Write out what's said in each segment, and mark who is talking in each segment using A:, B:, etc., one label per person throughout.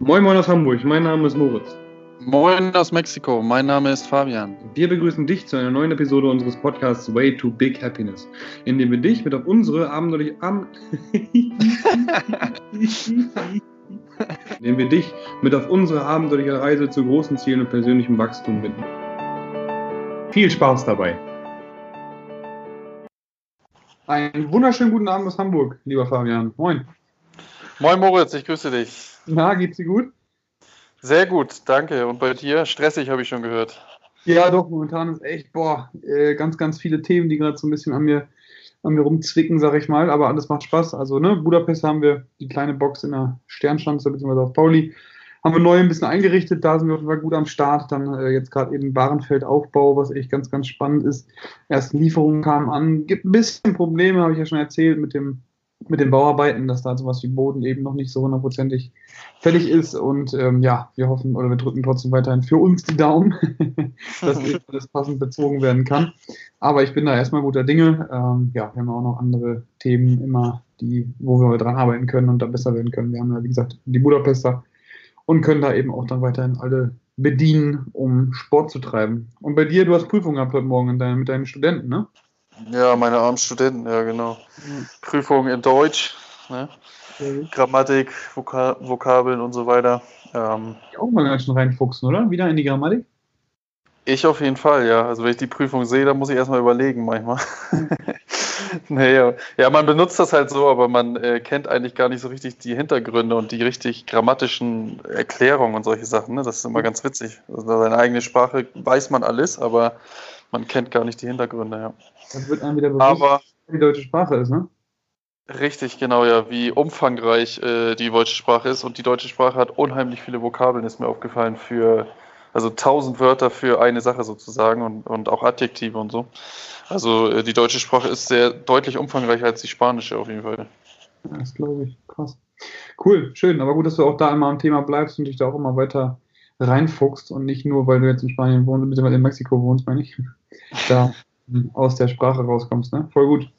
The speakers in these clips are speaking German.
A: Moin Moin aus Hamburg, mein Name ist Moritz.
B: Moin aus Mexiko, mein Name ist Fabian.
A: Wir begrüßen dich zu einer neuen Episode unseres Podcasts Way to Big Happiness, in dem wir dich mit auf unsere abenteuerliche Am indem wir dich mit auf unsere abenteuerliche Reise zu großen Zielen und persönlichem Wachstum binden. Viel Spaß dabei. Einen wunderschönen guten Abend aus Hamburg, lieber Fabian. Moin.
B: Moin Moritz, ich grüße dich.
A: Na, geht's dir gut?
B: Sehr gut, danke. Und bei dir? Stressig, habe ich schon gehört.
A: Ja, doch, momentan ist echt, boah, äh, ganz, ganz viele Themen, die gerade so ein bisschen an mir, an mir rumzwicken, sag ich mal. Aber alles macht Spaß. Also, ne, Budapest haben wir die kleine Box in der Sternschanze, beziehungsweise auf Pauli. Haben wir neu ein bisschen eingerichtet, da sind wir auf jeden Fall gut am Start. Dann äh, jetzt gerade eben Barenfeldaufbau, was echt ganz, ganz spannend ist. Ersten Lieferungen kamen an. Gibt ein bisschen Probleme, habe ich ja schon erzählt, mit dem mit den Bauarbeiten, dass da sowas wie Boden eben noch nicht so hundertprozentig fertig ist. Und ähm, ja, wir hoffen oder wir drücken trotzdem weiterhin für uns die Daumen, dass alles passend bezogen werden kann. Aber ich bin da erstmal guter Dinge. Ähm, ja, wir haben auch noch andere Themen immer, die, wo wir dran arbeiten können und da besser werden können. Wir haben ja, wie gesagt, die Budapester und können da eben auch dann weiterhin alle bedienen, um Sport zu treiben. Und bei dir, du hast Prüfungen gehabt heute Morgen mit deinen Studenten, ne?
B: Ja, meine armen Studenten, ja genau. Mhm. Prüfungen in Deutsch, ne? Mhm. Grammatik, Voka Vokabeln und so weiter. Ähm,
A: auch mal ganz schön reinfuchsen, oder? Wieder in die Grammatik?
B: Ich auf jeden Fall, ja. Also wenn ich die Prüfung sehe, dann muss ich erstmal überlegen manchmal. nee, ja. ja, man benutzt das halt so, aber man äh, kennt eigentlich gar nicht so richtig die Hintergründe und die richtig grammatischen Erklärungen und solche Sachen. Ne? Das ist immer ganz witzig. Also seine eigene Sprache weiß man alles, aber man kennt gar nicht die Hintergründe, ja.
A: Das wird einem wieder bewusst, Aber, wie die deutsche Sprache ist, ne?
B: Richtig, genau, ja, wie umfangreich äh, die deutsche Sprache ist. Und die deutsche Sprache hat unheimlich viele Vokabeln, ist mir aufgefallen, für, also tausend Wörter für eine Sache sozusagen und, und auch Adjektive und so. Also äh, die deutsche Sprache ist sehr deutlich umfangreicher als die spanische auf jeden Fall.
A: Das glaube ich, krass. Cool, schön, aber gut, dass du auch da immer am Thema bleibst und dich da auch immer weiter reinfuchst und nicht nur, weil du jetzt in Spanien wohnst, beziehungsweise in Mexiko wohnst, meine ich, da aus der Sprache rauskommst, ne? Voll gut.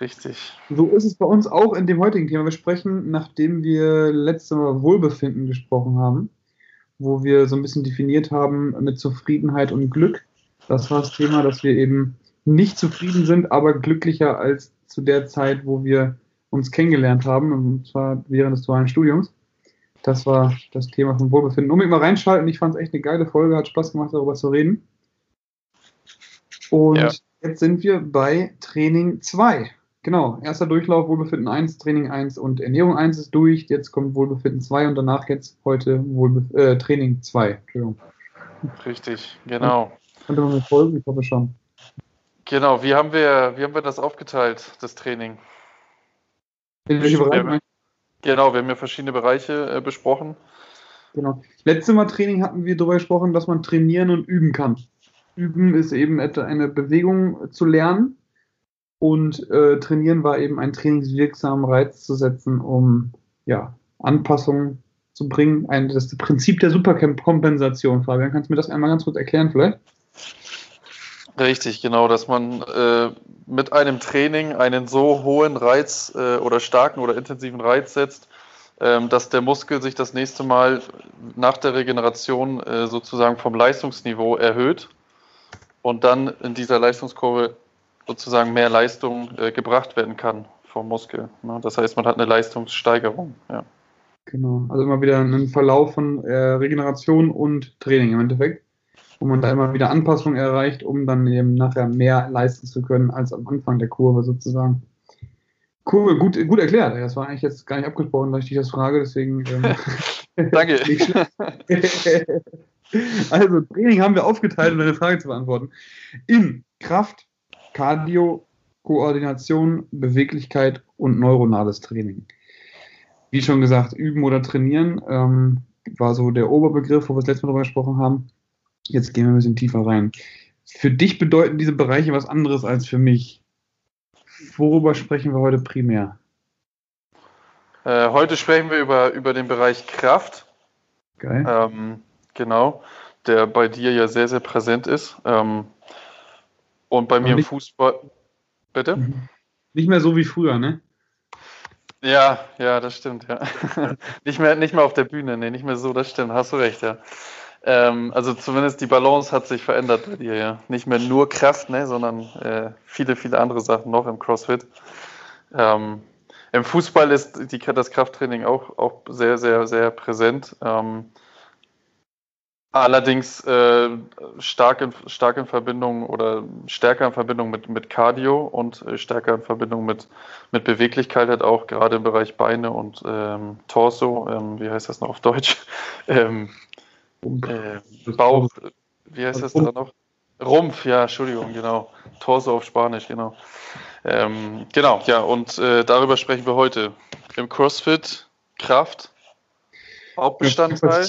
B: Richtig.
A: So ist es bei uns auch in dem heutigen Thema. Wir sprechen, nachdem wir letztes Mal Wohlbefinden gesprochen haben, wo wir so ein bisschen definiert haben mit Zufriedenheit und Glück. Das war das Thema, dass wir eben nicht zufrieden sind, aber glücklicher als zu der Zeit, wo wir uns kennengelernt haben, und zwar während des dualen Studiums. Das war das Thema von Wohlbefinden. Unbedingt mal reinschalten. Ich fand es echt eine geile Folge, hat Spaß gemacht, darüber zu reden. Und ja. jetzt sind wir bei Training 2. Genau, erster Durchlauf, Wohlbefinden 1, Training 1 und Ernährung 1 ist durch. Jetzt kommt Wohlbefinden 2 und danach jetzt heute Wohlbef äh, Training 2. Entschuldigung.
B: Richtig, genau.
A: Könnte man mir folgen? Ich hoffe schon.
B: Genau, wie haben wir, wie haben wir das aufgeteilt, das Training?
A: In welche Bereiche?
B: Genau, wir haben ja verschiedene Bereiche äh, besprochen.
A: Genau. Letztes Mal Training hatten wir darüber gesprochen, dass man trainieren und üben kann. Üben ist eben eine Bewegung zu lernen und äh, trainieren war eben einen trainingswirksamen Reiz zu setzen, um ja, Anpassungen zu bringen. Ein, das, das Prinzip der Supercamp-Kompensation. Fabian, kannst du mir das einmal ganz kurz erklären vielleicht?
B: Richtig, genau, dass man äh, mit einem Training einen so hohen Reiz äh, oder starken oder intensiven Reiz setzt, ähm, dass der Muskel sich das nächste Mal nach der Regeneration äh, sozusagen vom Leistungsniveau erhöht und dann in dieser Leistungskurve sozusagen mehr Leistung äh, gebracht werden kann vom Muskel. Ne? Das heißt, man hat eine Leistungssteigerung. Ja.
A: Genau, also immer wieder einen Verlauf von äh, Regeneration und Training im Endeffekt, wo man da immer wieder Anpassungen erreicht, um dann eben nachher mehr leisten zu können als am Anfang der Kurve sozusagen. Cool, gut, gut erklärt. Das war eigentlich jetzt gar nicht abgesprochen, dass ich dich das frage, deswegen.
B: Ähm, Danke.
A: Also, Training haben wir aufgeteilt, um deine Frage zu beantworten. In Kraft, Cardio, Koordination, Beweglichkeit und neuronales Training. Wie schon gesagt, üben oder trainieren ähm, war so der Oberbegriff, wo wir das letzte Mal darüber gesprochen haben. Jetzt gehen wir ein bisschen tiefer rein. Für dich bedeuten diese Bereiche was anderes als für mich. Worüber sprechen wir heute primär?
B: Äh, heute sprechen wir über, über den Bereich Kraft.
A: Geil.
B: Ähm, Genau, der bei dir ja sehr, sehr präsent ist. Ähm, und bei mir im Fußball. Bitte? Mhm.
A: Nicht mehr so wie früher, ne?
B: Ja, ja, das stimmt, ja. nicht, mehr, nicht mehr auf der Bühne, nee, nicht mehr so, das stimmt, hast du recht, ja. Ähm, also zumindest die Balance hat sich verändert bei dir, ja. Nicht mehr nur Kraft, ne, sondern äh, viele, viele andere Sachen noch im CrossFit. Ähm, Im Fußball ist die, das Krafttraining auch, auch sehr, sehr, sehr präsent. Ähm, Allerdings äh, stark, in, stark in Verbindung oder stärker in Verbindung mit, mit Cardio und äh, stärker in Verbindung mit, mit Beweglichkeit halt auch, gerade im Bereich Beine und ähm, Torso, ähm, wie heißt das noch auf Deutsch? Ähm, äh, Bauch, wie heißt das da noch? Rumpf, ja, Entschuldigung, genau. Torso auf Spanisch, genau. Ähm, genau, ja, und äh, darüber sprechen wir heute. Im CrossFit, Kraft, Hauptbestandteil.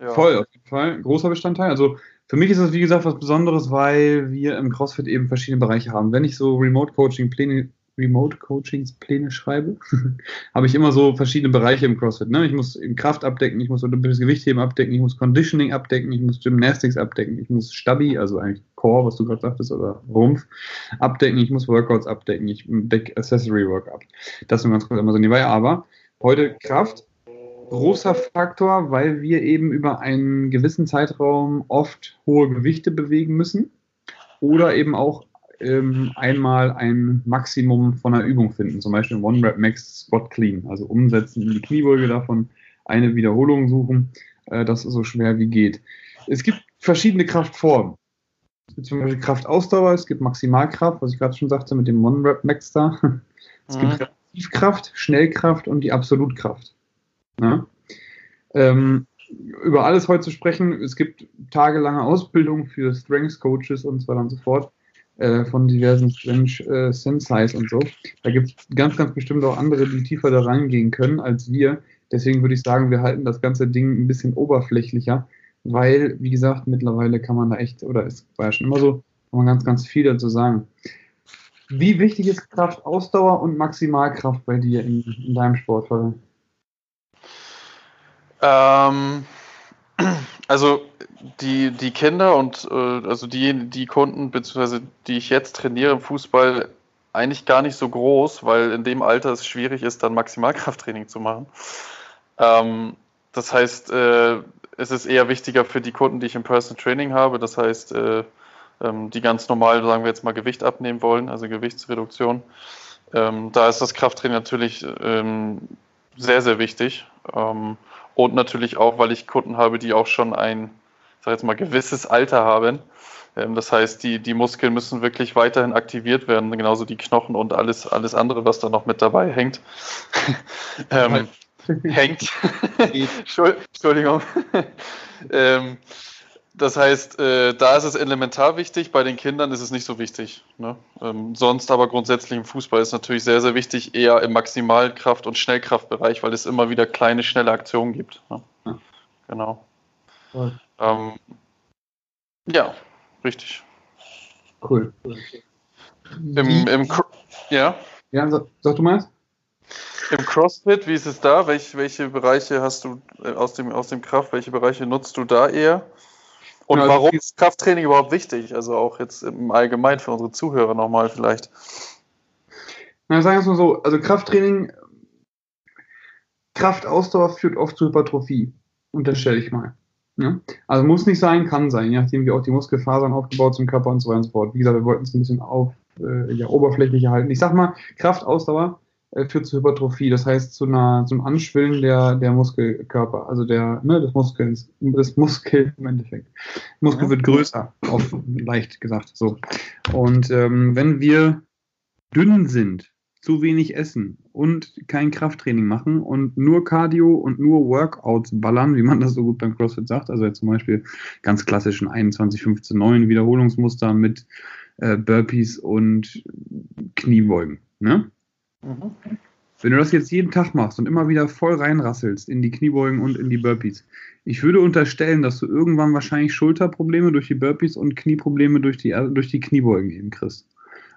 A: Ja. Voll, auf jeden Fall. Großer Bestandteil. Also für mich ist das, wie gesagt, was Besonderes, weil wir im CrossFit eben verschiedene Bereiche haben. Wenn ich so Remote-Coaching-Pläne Remote Coachings Pläne schreibe, habe ich immer so verschiedene Bereiche im CrossFit. Ne? Ich muss Kraft abdecken, ich muss olympisches Gewichtheben abdecken, ich muss Conditioning abdecken, ich muss Gymnastics abdecken, ich muss Stabi, also eigentlich Core, was du gerade sagtest, oder Rumpf abdecken, ich muss Workouts abdecken, ich decke Accessory Workout. Das nur ganz kurz immer so nebenbei. Aber heute Kraft, großer Faktor, weil wir eben über einen gewissen Zeitraum oft hohe Gewichte bewegen müssen oder eben auch ähm, einmal ein Maximum von einer Übung finden, zum Beispiel One Rep Max Squat Clean, also umsetzen in die Kniebeuge davon, eine Wiederholung suchen, äh, das ist so schwer wie geht. Es gibt verschiedene Kraftformen. Es gibt zum Beispiel Kraftausdauer, es gibt Maximalkraft, was ich gerade schon sagte mit dem One Rep Max da. Es mhm. gibt Relativkraft, Schnellkraft und die Absolutkraft. Ja? Ähm, über alles heute zu sprechen. Es gibt tagelange Ausbildung für Strengths Coaches und so weiter und so fort äh, von diversen Strength äh, Senseis und so. Da gibt es ganz, ganz bestimmt auch andere, die tiefer da reingehen können als wir. Deswegen würde ich sagen, wir halten das ganze Ding ein bisschen oberflächlicher, weil, wie gesagt, mittlerweile kann man da echt, oder es war ja schon immer so, kann man ganz, ganz viel dazu sagen. Wie wichtig ist Kraft, Ausdauer und Maximalkraft bei dir in, in deinem Sport?
B: Ähm, also die, die Kinder und äh, also die, die Kunden, beziehungsweise die ich jetzt trainiere im Fußball, eigentlich gar nicht so groß, weil in dem Alter es schwierig ist, dann Maximalkrafttraining zu machen. Ähm, das heißt, äh, es ist eher wichtiger für die Kunden, die ich im Personal Training habe. Das heißt, äh, ähm, die ganz normal, sagen wir jetzt mal, Gewicht abnehmen wollen, also Gewichtsreduktion. Ähm, da ist das Krafttraining natürlich ähm, sehr, sehr wichtig. Ähm, und natürlich auch, weil ich Kunden habe, die auch schon ein, sag jetzt mal, gewisses Alter haben. Ähm, das heißt, die, die Muskeln müssen wirklich weiterhin aktiviert werden, genauso die Knochen und alles, alles andere, was da noch mit dabei hängt. ähm, hängt. Entschuldigung. ähm, das heißt, äh, da ist es elementar wichtig, bei den Kindern ist es nicht so wichtig. Ne? Ähm, sonst aber grundsätzlich im Fußball ist natürlich sehr, sehr wichtig, eher im Maximalkraft- und Schnellkraftbereich, weil es immer wieder kleine, schnelle Aktionen gibt. Ne? Ja. Genau. Cool. Ähm, ja, richtig.
A: Cool.
B: Im, im, ja?
A: Ja, sag, sag du mal.
B: Im CrossFit, wie ist es da? Welche, welche Bereiche hast du äh, aus dem, aus dem Kraft, welche Bereiche nutzt du da eher? Und ja, warum ist Krafttraining überhaupt wichtig? Also auch jetzt im Allgemeinen für unsere Zuhörer nochmal vielleicht.
A: Na, sagen wir es mal so, also Krafttraining, Kraftausdauer führt oft zu Hypertrophie. Unterstelle ich mal. Ja? Also muss nicht sein, kann sein, je nachdem, wie auch die Muskelfasern aufgebaut sind, Körper und so weiter und so fort. Wie gesagt, wir wollten es ein bisschen auf äh, ja, oberflächlicher halten. Ich sag mal, Kraftausdauer führt zu Hypertrophie, das heißt zu einer, zum Anschwillen der, der Muskelkörper, also der, ne, des Muskels, des Muskel im Endeffekt. Muskel ja. wird größer, auf, leicht gesagt, so. Und ähm, wenn wir dünn sind, zu wenig essen und kein Krafttraining machen und nur Cardio und nur Workouts ballern, wie man das so gut beim CrossFit sagt, also jetzt zum Beispiel ganz klassischen 21, 15, 9 Wiederholungsmuster mit äh, Burpees und Kniebeugen, ne? Mhm. Wenn du das jetzt jeden Tag machst und immer wieder voll reinrasselst in die Kniebeugen und in die Burpees, ich würde unterstellen, dass du irgendwann wahrscheinlich Schulterprobleme durch die Burpees und Knieprobleme durch die, durch die Kniebeugen eben kriegst.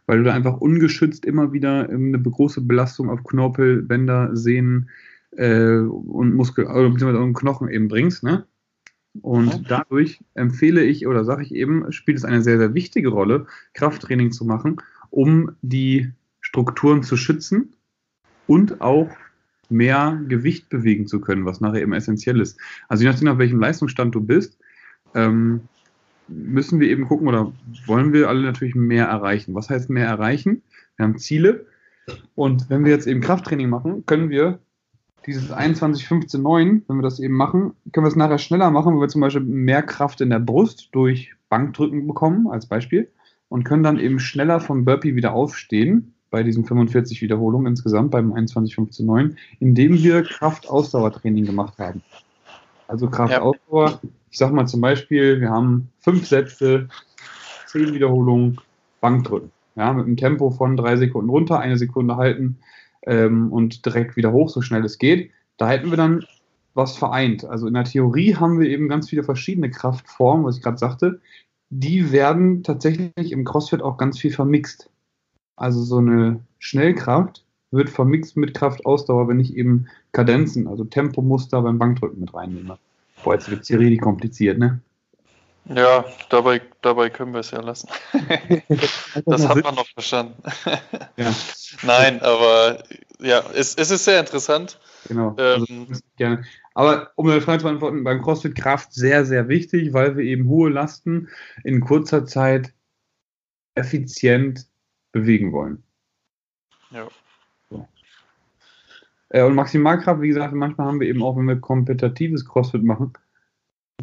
A: Weil du da einfach ungeschützt immer wieder ähm, eine große Belastung auf Knorpel, Bänder, Sehnen äh, und Muskel, oder beziehungsweise Knochen eben bringst, ne? Und dadurch empfehle ich oder sage ich eben, spielt es eine sehr, sehr wichtige Rolle, Krafttraining zu machen, um die Strukturen zu schützen und auch mehr Gewicht bewegen zu können, was nachher eben essentiell ist. Also je nachdem, auf welchem Leistungsstand du bist, ähm, müssen wir eben gucken oder wollen wir alle natürlich mehr erreichen. Was heißt mehr erreichen? Wir haben Ziele und wenn wir jetzt eben Krafttraining machen, können wir dieses 21, 15, 9, wenn wir das eben machen, können wir es nachher schneller machen, wenn wir zum Beispiel mehr Kraft in der Brust durch Bankdrücken bekommen, als Beispiel, und können dann eben schneller vom Burpee wieder aufstehen, bei diesen 45 Wiederholungen insgesamt beim 21, 15, 9, indem wir Kraft-Ausdauertraining gemacht haben. Also Kraft-Ausdauer, ja. ich sag mal zum Beispiel, wir haben fünf Sätze, zehn Wiederholungen, Bankdrücken. Ja, mit einem Tempo von drei Sekunden runter, eine Sekunde halten ähm, und direkt wieder hoch, so schnell es geht. Da hätten wir dann was vereint. Also in der Theorie haben wir eben ganz viele verschiedene Kraftformen, was ich gerade sagte. Die werden tatsächlich im CrossFit auch ganz viel vermixt. Also so eine Schnellkraft wird vermixt mit Kraftausdauer, wenn ich eben Kadenzen, also Tempomuster beim Bankdrücken mit reinnehme. Boah, jetzt wird es hier richtig kompliziert, ne?
B: Ja, dabei, dabei können wir es ja lassen. das hat man noch verstanden. ja. Nein, aber ja, es, es ist sehr interessant.
A: Genau. Also, gerne. Aber um eine Frage zu beantworten, beim CrossFit Kraft sehr, sehr wichtig, weil wir eben hohe Lasten in kurzer Zeit effizient bewegen wollen. Ja. So. Äh, und Maximalkraft, wie gesagt, manchmal haben wir eben auch, wenn wir kompetitives CrossFit machen,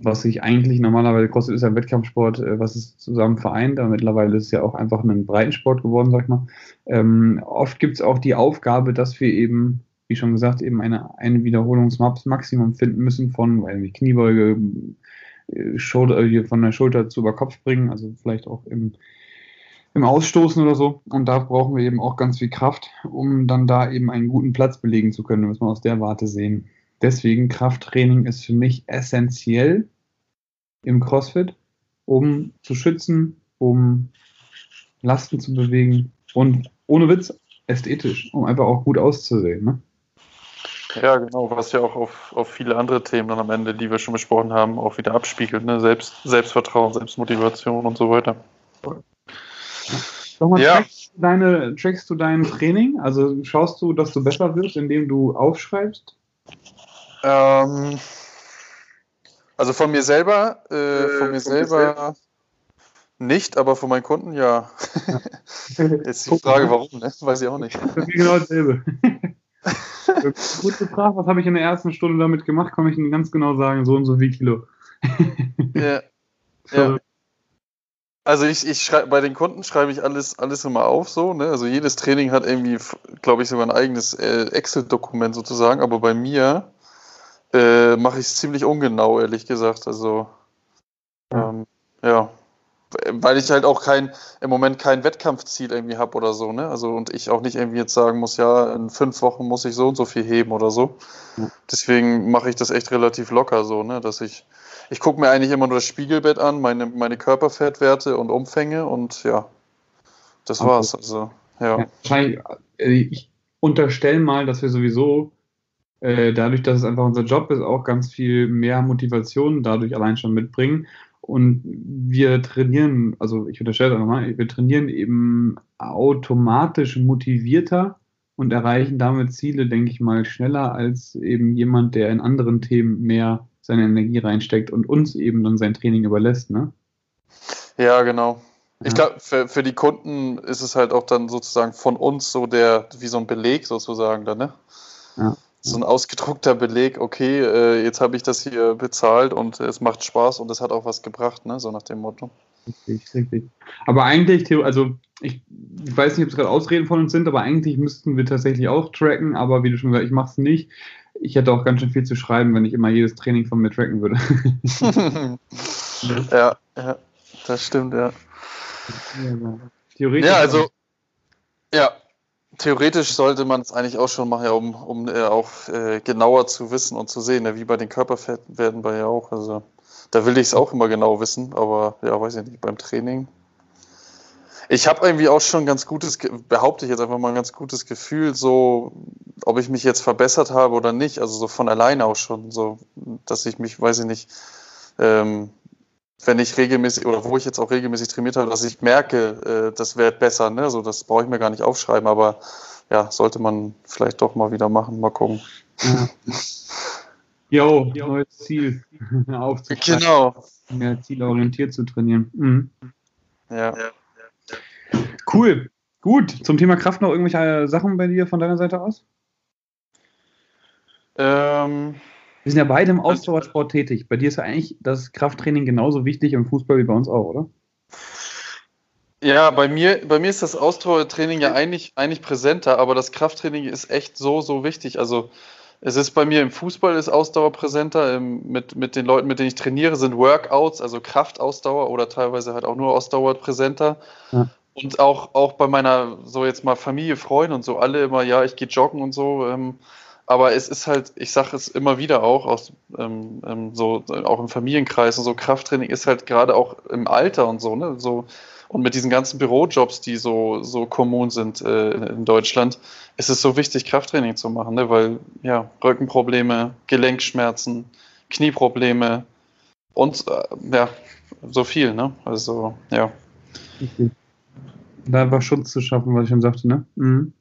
A: was sich eigentlich normalerweise, CrossFit ist ja ein Wettkampfsport, äh, was es zusammen vereint, aber mittlerweile ist es ja auch einfach ein Breitensport geworden, sag ich mal. Ähm, oft gibt es auch die Aufgabe, dass wir eben, wie schon gesagt, eben eine, eine Wiederholungsmaximum finden müssen von weil wir Kniebeuge, äh, Schulter, von der Schulter zu über Kopf bringen, also vielleicht auch im, im Ausstoßen oder so. Und da brauchen wir eben auch ganz viel Kraft, um dann da eben einen guten Platz belegen zu können, muss man aus der Warte sehen. Deswegen Krafttraining ist für mich essentiell im CrossFit, um zu schützen, um Lasten zu bewegen und ohne Witz ästhetisch, um einfach auch gut auszusehen. Ne?
B: Ja, genau, was ja auch auf, auf viele andere Themen dann am Ende, die wir schon besprochen haben, auch wieder abspiegelt. Ne? Selbst, Selbstvertrauen, Selbstmotivation und so weiter.
A: Mal, ja. trackst, du deine, trackst du dein Training? Also schaust du, dass du besser wirst, indem du aufschreibst?
B: Ähm, also von mir selber, äh, äh von mir selber nicht, aber von meinen Kunden ja. Jetzt die Frage, warum, ne? Weiß ich auch nicht. Das ist genau dasselbe.
A: Gut gefragt, was habe ich in der ersten Stunde damit gemacht, kann ich Ihnen ganz genau sagen, so und so wie Kilo.
B: ja. ja. Also ich, ich schreibe bei den Kunden schreibe ich alles, alles immer auf so, ne? Also jedes Training hat irgendwie, glaube ich, sogar ein eigenes äh, Excel-Dokument sozusagen, aber bei mir äh, mache ich es ziemlich ungenau, ehrlich gesagt. Also, ähm, ja. Weil ich halt auch kein, im Moment kein Wettkampfziel irgendwie habe oder so, ne? Also, und ich auch nicht irgendwie jetzt sagen muss, ja, in fünf Wochen muss ich so und so viel heben oder so. Deswegen mache ich das echt relativ locker so, ne? Dass ich, ich gucke mir eigentlich immer nur das Spiegelbett an, meine, meine Körperfettwerte und Umfänge und ja, das okay. war's. Also, ja. ja
A: wahrscheinlich, äh, ich unterstelle mal, dass wir sowieso äh, dadurch, dass es einfach unser Job ist, auch ganz viel mehr Motivation dadurch allein schon mitbringen. Und wir trainieren, also ich unterstelle das nochmal, wir trainieren eben automatisch motivierter und erreichen damit Ziele, denke ich mal, schneller als eben jemand, der in anderen Themen mehr seine Energie reinsteckt und uns eben dann sein Training überlässt, ne?
B: Ja, genau. Ich glaube, für, für die Kunden ist es halt auch dann sozusagen von uns so der, wie so ein Beleg sozusagen dann, ne? Ja so ein ausgedruckter Beleg, okay, äh, jetzt habe ich das hier bezahlt und es macht Spaß und es hat auch was gebracht, ne? so nach dem Motto.
A: Richtig, richtig. Aber eigentlich, also ich, weiß nicht, ob es gerade Ausreden von uns sind, aber eigentlich müssten wir tatsächlich auch tracken, aber wie du schon gesagt ich mache es nicht. Ich hätte auch ganz schön viel zu schreiben, wenn ich immer jedes Training von mir tracken würde.
B: ja, ja, das stimmt, ja. Theoretisch. Ja, also, ja, Theoretisch sollte man es eigentlich auch schon machen, ja, um, um äh, auch äh, genauer zu wissen und zu sehen, ja, wie bei den Körperfetten werden bei ja auch. Also da will ich es auch immer genau wissen, aber ja, weiß ich nicht, beim Training. Ich habe irgendwie auch schon ein ganz gutes, behaupte ich jetzt einfach mal ein ganz gutes Gefühl, so, ob ich mich jetzt verbessert habe oder nicht, also so von alleine auch schon, so, dass ich mich, weiß ich nicht, ähm, wenn ich regelmäßig oder wo ich jetzt auch regelmäßig trainiert habe, dass ich merke, äh, das wird besser. Ne? So, das brauche ich mir gar nicht aufschreiben, aber ja, sollte man vielleicht doch mal wieder machen. Mal gucken. Ja.
A: Jo, neues Ziel
B: aufzusteigen. Genau.
A: Mehr zielorientiert zu trainieren. Mhm.
B: Ja.
A: Cool. Gut. Zum Thema Kraft noch irgendwelche Sachen bei dir von deiner Seite aus?
B: Ähm,
A: Wir sind ja beide im Ausdauersport tätig. Bei dir ist ja eigentlich das Krafttraining genauso wichtig im Fußball wie bei uns auch, oder?
B: Ja, bei mir, bei mir ist das Ausdauertraining ja eigentlich, eigentlich präsenter, aber das Krafttraining ist echt so, so wichtig. Also es ist bei mir im Fußball ist Ausdauer präsenter. Ähm, mit, mit den Leuten, mit denen ich trainiere, sind Workouts, also Kraftausdauer oder teilweise halt auch nur Ausdauer präsenter. Ja. Und auch, auch bei meiner, so jetzt mal Familie, Freunde und so, alle immer, ja, ich gehe joggen und so. Ähm, aber es ist halt, ich sage es immer wieder auch, aus, ähm, ähm, so, auch im Familienkreis und so, Krafttraining ist halt gerade auch im Alter und so, ne, so, und mit diesen ganzen Bürojobs, die so, so kommun sind äh, in Deutschland, ist es so wichtig, Krafttraining zu machen, ne? weil ja, Rückenprobleme, Gelenkschmerzen, Knieprobleme und äh, ja, so viel, ne? Also, ja.
A: Okay. Da einfach Schutz zu schaffen, was ich schon sagte, ne?
B: Mhm.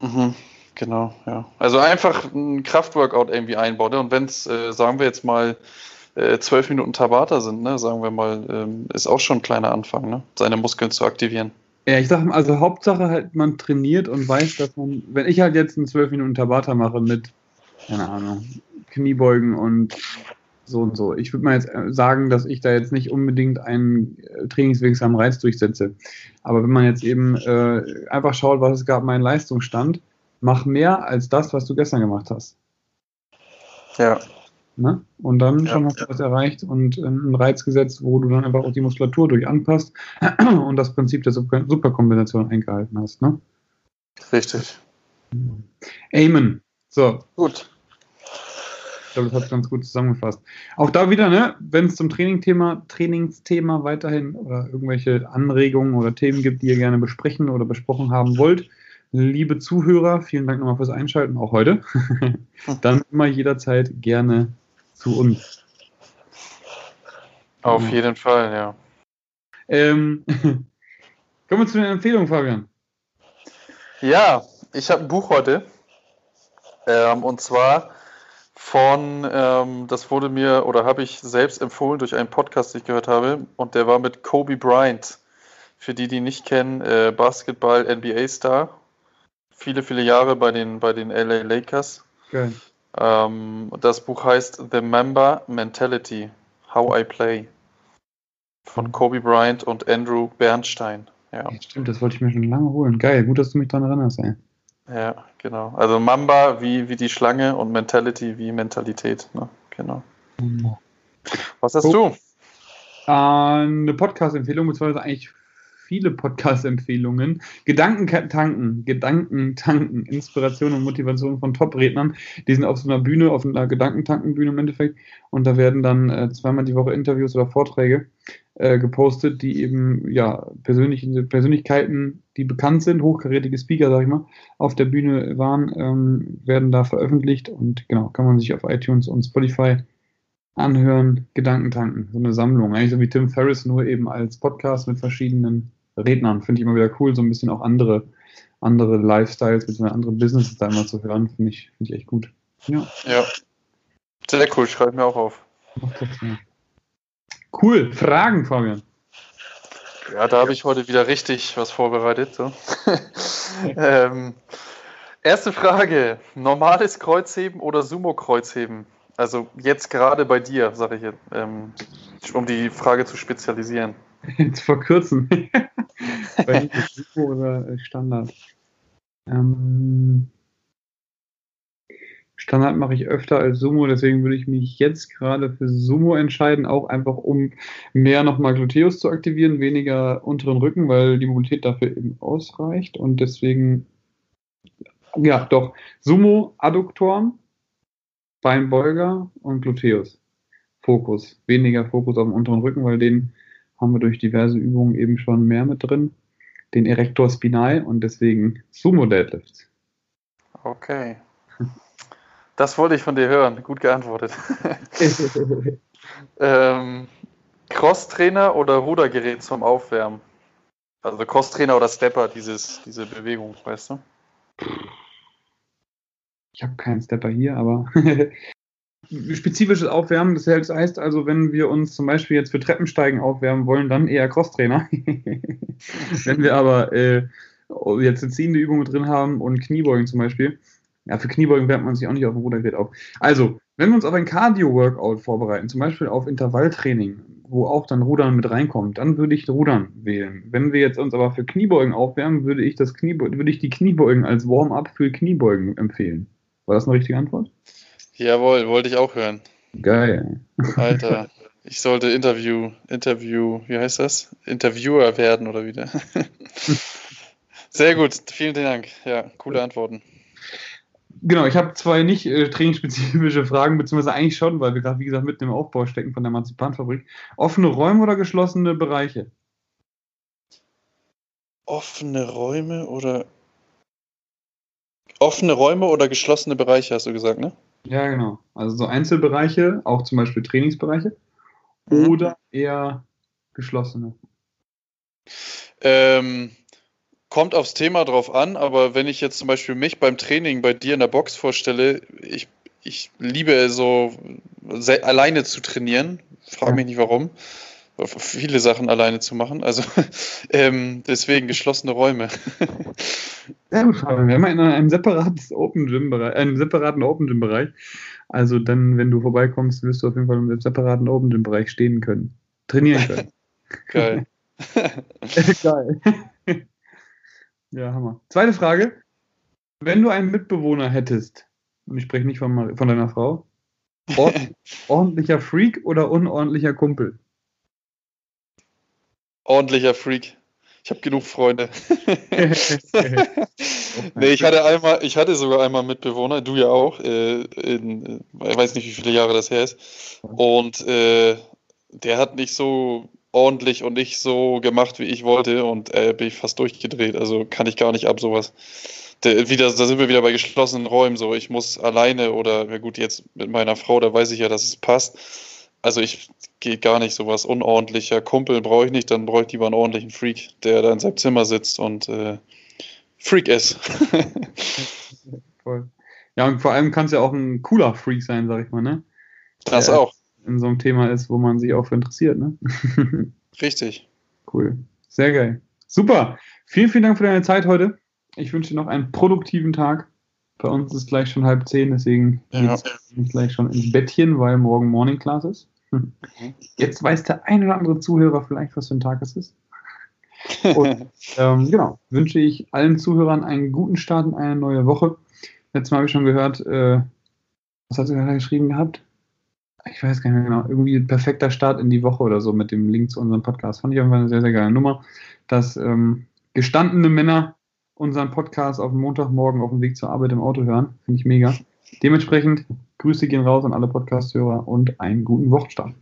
B: Mhm, genau, ja. Also einfach ein Kraftworkout irgendwie einbauen. Ne? Und wenn es, äh, sagen wir jetzt mal, äh, zwölf Minuten Tabata sind, ne, sagen wir mal, ähm, ist auch schon ein kleiner Anfang, ne, seine Muskeln zu aktivieren.
A: Ja, ich sag mal, also Hauptsache halt, man trainiert und weiß, dass man, wenn ich halt jetzt einen zwölf Minuten Tabata mache mit, keine Ahnung, Kniebeugen und so und so. Ich würde mal jetzt äh, sagen, dass ich da jetzt nicht unbedingt einen äh, trainingswirksamen Reiz durchsetze. Aber wenn man jetzt eben äh, einfach schaut, was es gab, mein Leistungsstand, mach mehr als das, was du gestern gemacht hast.
B: Ja.
A: Ne? Und dann schon hast du was erreicht und äh, einen Reiz gesetzt, wo du dann einfach auch die Muskulatur durch anpasst und das Prinzip der Superkombination eingehalten hast. Ne?
B: Richtig.
A: Amen. So.
B: Gut.
A: Ich glaube, das hat ganz gut zusammengefasst. Auch da wieder, ne, wenn es zum Trainingthema, Trainingsthema weiterhin oder irgendwelche Anregungen oder Themen gibt, die ihr gerne besprechen oder besprochen haben wollt, liebe Zuhörer, vielen Dank nochmal fürs Einschalten, auch heute. Dann immer jederzeit gerne zu uns.
B: Auf ja. jeden Fall, ja.
A: Ähm, kommen wir zu den Empfehlungen, Fabian.
B: Ja, ich habe ein Buch heute. Ähm, und zwar von, ähm, das wurde mir oder habe ich selbst empfohlen durch einen Podcast, den ich gehört habe. Und der war mit Kobe Bryant. Für die, die nicht kennen, äh, Basketball-NBA-Star. Viele, viele Jahre bei den, bei den LA Lakers.
A: Geil.
B: Ähm, das Buch heißt The Member Mentality, How I Play von Kobe Bryant und Andrew Bernstein. Ja.
A: ja. stimmt, das wollte ich mir schon lange holen. Geil, gut, dass du mich daran erinnerst, ey.
B: Ja, genau. Also Mamba wie, wie die Schlange und Mentality wie Mentalität. Ne? Genau. Was hast oh. du?
A: Äh, eine Podcast-Empfehlung, beziehungsweise eigentlich viele Podcast-Empfehlungen. Gedanken tanken, Gedanken tanken, Inspiration und Motivation von Top-Rednern. Die sind auf so einer Bühne, auf einer Gedankentankenbühne im Endeffekt. Und da werden dann äh, zweimal die Woche Interviews oder Vorträge äh, gepostet, die eben ja persönlich, Persönlichkeiten, die bekannt sind, hochkarätige Speaker, sag ich mal, auf der Bühne waren, ähm, werden da veröffentlicht und genau, kann man sich auf iTunes und Spotify anhören, Gedanken tanken, so eine Sammlung. Eigentlich so wie Tim Ferriss, nur eben als Podcast mit verschiedenen Rednern. Finde ich immer wieder cool, so ein bisschen auch andere, andere Lifestyles, bzw. andere Businesses da immer zu hören. Finde ich, find ich echt gut.
B: Ja. ja. Sehr cool, schreib mir auch auf.
A: Cool. Fragen, Fabian.
B: Ja, da habe ich heute wieder richtig was vorbereitet. So. ähm, erste Frage: Normales Kreuzheben oder Sumo-Kreuzheben? Also jetzt gerade bei dir, sage ich jetzt, ähm, um die Frage zu spezialisieren.
A: Jetzt verkürzen. bei Sumo oder Standard? Ähm, Standard mache ich öfter als Sumo, deswegen würde ich mich jetzt gerade für Sumo entscheiden, auch einfach um mehr nochmal Gluteus zu aktivieren, weniger unteren Rücken, weil die Mobilität dafür eben ausreicht und deswegen, ja, doch, Sumo, Adduktoren, Beinbeuger und Gluteus. Fokus. Weniger Fokus auf dem unteren Rücken, weil den haben wir durch diverse Übungen eben schon mehr mit drin. Den Erector Spinal und deswegen Sumo Deadlifts.
B: Okay. Das wollte ich von dir hören. Gut geantwortet. ähm, Crosstrainer oder Rudergerät zum Aufwärmen? Also Crosstrainer oder Stepper, dieses, diese Bewegung, weißt du?
A: Ich habe keinen Stepper hier, aber spezifisches Aufwärmen, das heißt also, wenn wir uns zum Beispiel jetzt für Treppensteigen aufwärmen wollen, dann eher Crosstrainer. wenn wir aber äh, jetzt eine ziehende Übung drin haben und Kniebeugen zum Beispiel, ja, für Kniebeugen wärmt man sich auch nicht auf dem Rudergerät auf. Also, wenn wir uns auf ein Cardio-Workout vorbereiten, zum Beispiel auf Intervalltraining, wo auch dann Rudern mit reinkommt, dann würde ich Rudern wählen. Wenn wir jetzt uns aber für Kniebeugen aufwärmen, würde ich, das Kniebe würde ich die Kniebeugen als Warm-up für Kniebeugen empfehlen. War das eine richtige Antwort?
B: Jawohl, wollte ich auch hören.
A: Geil.
B: Alter, ich sollte Interview, Interview, wie heißt das? Interviewer werden oder wieder. Sehr gut, vielen Dank. Ja, coole Antworten.
A: Genau, ich habe zwei nicht äh, trainingsspezifische Fragen, beziehungsweise eigentlich schon, weil wir gerade, wie gesagt, mitten im Aufbau stecken von der Marzipanfabrik. Offene Räume oder geschlossene Bereiche?
B: Offene Räume oder offene Räume oder geschlossene Bereiche, hast du gesagt, ne?
A: Ja, genau. Also so Einzelbereiche, auch zum Beispiel Trainingsbereiche, mhm. oder eher geschlossene?
B: Ähm, kommt aufs Thema drauf an, aber wenn ich jetzt zum Beispiel mich beim Training bei dir in der Box vorstelle, ich, ich liebe so alleine zu trainieren, frage mich nicht warum, viele Sachen alleine zu machen, also ähm, deswegen geschlossene Räume.
A: Fabian. Wir haben einen, einen, separates Open Gym Bereich, einen separaten Open Gym Bereich. Also dann, wenn du vorbeikommst, wirst du auf jeden Fall im separaten Open Gym Bereich stehen können, trainieren können.
B: Geil.
A: Geil. ja, Hammer. Zweite Frage. Wenn du einen Mitbewohner hättest, und ich spreche nicht von, von deiner Frau, ordentlicher Freak oder unordentlicher Kumpel?
B: Ordentlicher Freak. Ich habe genug Freunde. nee, ich hatte einmal, ich hatte sogar einmal Mitbewohner, du ja auch, äh, in, ich weiß nicht, wie viele Jahre das her ist. Und äh, der hat nicht so ordentlich und nicht so gemacht, wie ich wollte, und äh, bin ich fast durchgedreht. Also kann ich gar nicht ab sowas. Der, wieder, da sind wir wieder bei geschlossenen Räumen. So, ich muss alleine oder, ja gut, jetzt mit meiner Frau, da weiß ich ja, dass es passt also ich geht gar nicht sowas unordentlicher Kumpel brauche ich nicht, dann brauche ich lieber einen ordentlichen Freak, der da in seinem Zimmer sitzt und äh, Freak ist.
A: Voll. Ja, und vor allem kann es ja auch ein cooler Freak sein, sag ich mal, ne?
B: Das der auch.
A: In so einem Thema ist, wo man sich auch für interessiert, ne?
B: Richtig.
A: Cool. Sehr geil. Super. Vielen, vielen Dank für deine Zeit heute. Ich wünsche dir noch einen produktiven Tag. Bei uns ist gleich schon halb zehn, deswegen ja. geht es gleich schon ins Bettchen, weil morgen Morning Class ist. Mhm. Jetzt weiß der ein oder andere Zuhörer vielleicht, was für ein Tag es ist. Und ähm, genau, wünsche ich allen Zuhörern einen guten Start in eine neue Woche. Letztes Mal habe ich schon gehört, äh, was hat sie gerade geschrieben gehabt? Ich weiß gar nicht mehr genau, irgendwie ein perfekter Start in die Woche oder so mit dem Link zu unserem Podcast. Fand ich einfach eine sehr, sehr geile Nummer, dass ähm, gestandene Männer unseren Podcast auf Montagmorgen auf dem Weg zur Arbeit im Auto hören. Finde ich mega. Dementsprechend Grüße gehen raus an alle Podcast-Hörer und einen guten Wochenstart.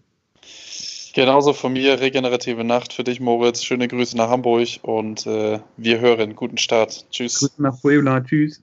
B: Genauso von mir, regenerative Nacht für dich, Moritz. Schöne Grüße nach Hamburg und äh, wir hören. Guten Start. Tschüss.
A: Grüße nach Puebla. Tschüss.